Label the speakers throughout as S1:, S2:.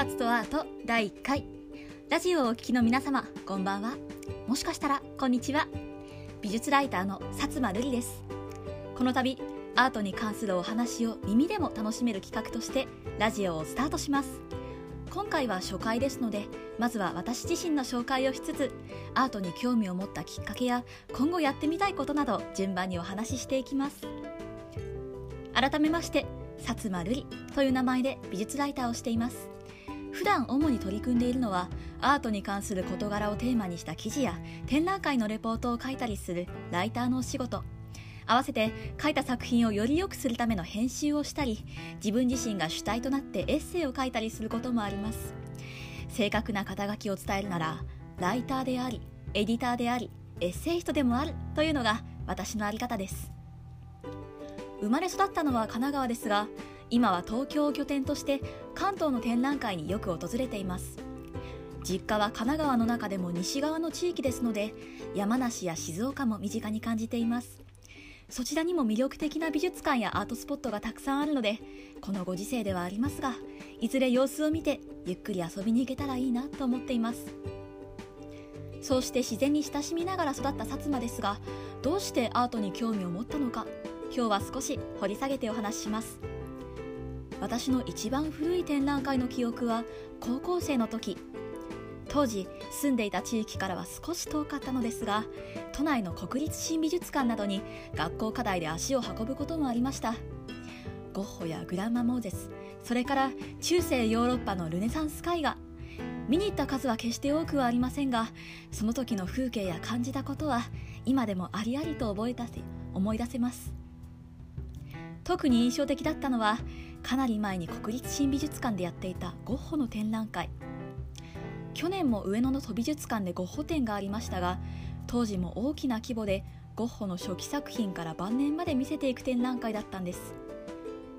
S1: 察とアート第1回。ラジオをお聞きの皆様こんばんは。もしかしたらこんにちは。美術ライターの薩摩瑠璃です。この度アートに関するお話を耳でも楽しめる企画としてラジオをスタートします。今回は初回ですのでまずは私自身の紹介をしつつアートに興味を持ったきっかけや今後やってみたいことなど順番にお話ししていきます。改めまして薩摩瑠璃という名前で美術ライターをしています。普段主に取り組んでいるのはアートに関する事柄をテーマにした記事や展覧会のレポートを書いたりするライターのお仕事。合わせて書いた作品をより良くするための編集をしたり自分自身が主体となってエッセイを書いたりすることもあります。正確な肩書きを伝えるならライターでありエディターでありエッセイストでもあるというのが私の在り方です。生まれ育ったのは神奈川ですが今は東京を拠点として関東の展覧会によく訪れています。実家は神奈川の中でも西側の地域ですので山梨や静岡も身近に感じています。そちらにも魅力的な美術館やアートスポットがたくさんあるのでこのご時世ではありますがいずれ様子を見てゆっくり遊びに行けたらいいなと思っています。そうして自然に親しみながら育った薩摩ですがどうしてアートに興味を持ったのか今日は少し掘り下げてお話しします。私の一番古い展覧会の記憶は高校生の時。当時住んでいた地域からは少し遠かったのですが都内の国立新美術館などに学校課題で足を運ぶこともありました。ゴッホやグランマ・モーゼスそれから中世ヨーロッパのルネサンス絵画。見に行った数は決して多くはありませんがその時の風景や感じたことは今でもありありと覚えたせ思い出せます。特に印象的だったのはかなり前に国立新美術館でやっていたゴッホの展覧会。去年も上野の都美術館でゴッホ展がありましたが当時も大きな規模でゴッホの初期作品から晩年まで見せていく展覧会だったんです。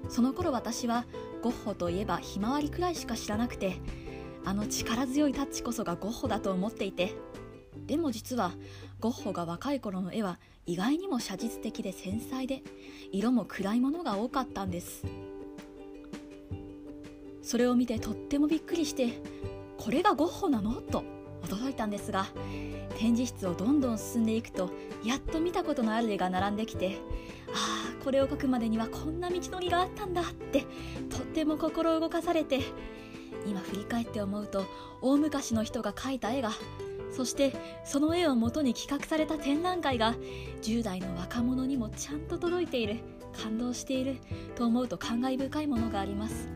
S1: その頃私はゴッホといえばひまわりくらいしか知らなくてあの力強いタッチこそがゴッホだと思っていてでも実はゴッホが若い頃の絵は意外にも写実的で繊細で色も暗いものが多かったんです。それを見てとってもびっくりしてこれがゴッホなの？と驚いたんですが展示室をどんどん進んでいくとやっと見たことのある絵が並んできてああこれを描くまでにはこんな道のりがあったんだってとっても心動かされて今振り返って思うと大昔の人が描いた絵がそしてその絵をもとに企画された展覧会が10代の若者にもちゃんと届いている感動していると思うと感慨深いものがあります。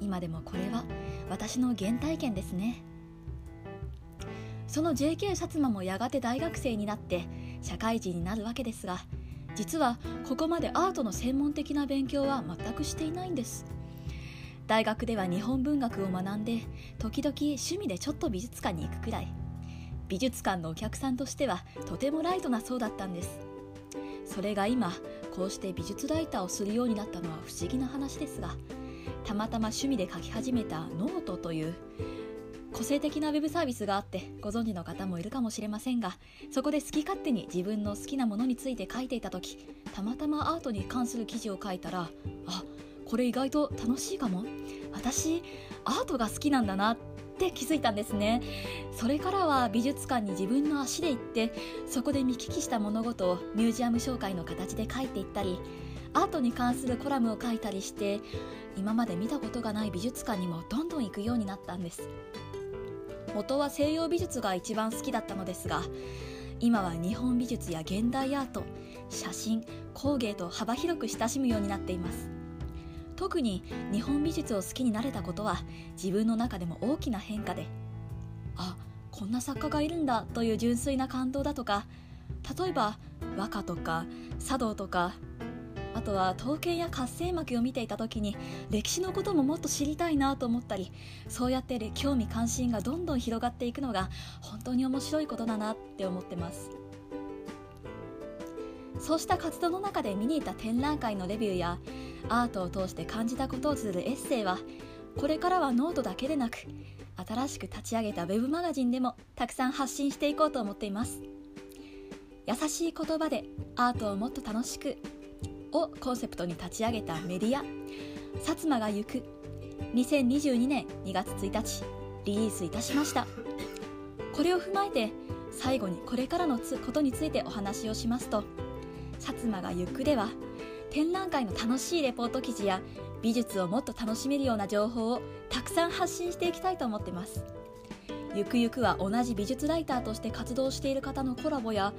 S1: 今でもこれは私の原体験ですね。その JK 薩摩もやがて大学生になって社会人になるわけですが実はここまでアートの専門的な勉強は全くしていないんです。大学では日本文学を学んで時々趣味でちょっと美術館に行くくらい。美術館のお客さんとしてはとてもライトな層だったんです。それが今こうして美術ライターをするようになったのは不思議な話ですがたまたま趣味で書き始めたノートという個性的なウェブサービスがあってご存知の方もいるかもしれませんがそこで好き勝手に自分の好きなものについて書いていた時たまたまアートに関する記事を書いたらあこれ意外と楽しいかも。私アートが好きなんだなっって気づいたんですね。それからは美術館に自分の足で行ってそこで見聞きした物事をミュージアム紹介の形で書いていったりアートに関するコラムを書いたりして今まで見たことがない美術館にもどんどん行くようになったんです。元は西洋美術が一番好きだったのですが今は日本美術や現代アート写真工芸と幅広く親しむようになっています。特に日本美術を好きになれたことは自分の中でも大きな変化であこんな作家がいるんだという純粋な感動だとか例えば和歌とか茶道とかあとは刀剣や合戦巻を見ていた時に歴史のことももっと知りたいなと思ったりそうやって興味関心がどんどん広がっていくのが本当に面白いことだなって思ってます。そうした活動の中で見に行った展覧会のレビューやアートを通して感じたことを綴るエッセイはこれからはノートだけでなく新しく立ち上げた web マガジンでもたくさん発信していこうと思っています。優しい言葉でアートをもっと楽しくをコンセプトに立ち上げたメディア「薩摩が行く」2022年2月1日リリースいたしました。これを踏まえて最後にこれからのことについてお話をしますと薩摩が行くでは展覧会の楽しいレポート記事や美術をもっと楽しめるような情報をたくさん発信していきたいと思ってます。ゆくゆくは同じ美術ライターとして活動している方のコラボや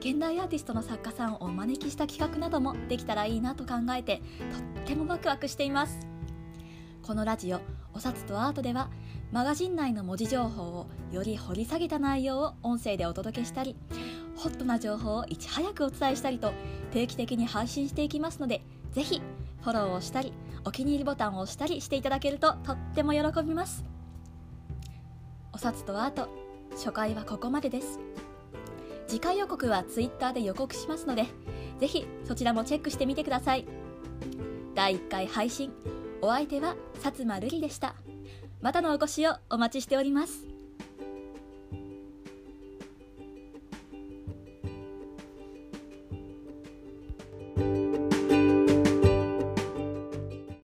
S1: 現代アーティストの作家さんをお招きした企画などもできたらいいなと考えてとってもワクワクしています。このラジオ「お札とアート」ではマガジン内の文字情報をより掘り下げた内容を音声でお届けしたりホットな情報をいち早くお伝えしたりと定期的に配信していきますのでぜひフォローをしたりお気に入りボタンを押したりしていただけるととっても喜びます。お札とアート初回はここまでです。次回予告は Twitter で予告しますのでぜひそちらもチェックしてみてください。第1回配信お相手は薩摩瑠璃でした。またのお越しをお待ちしております。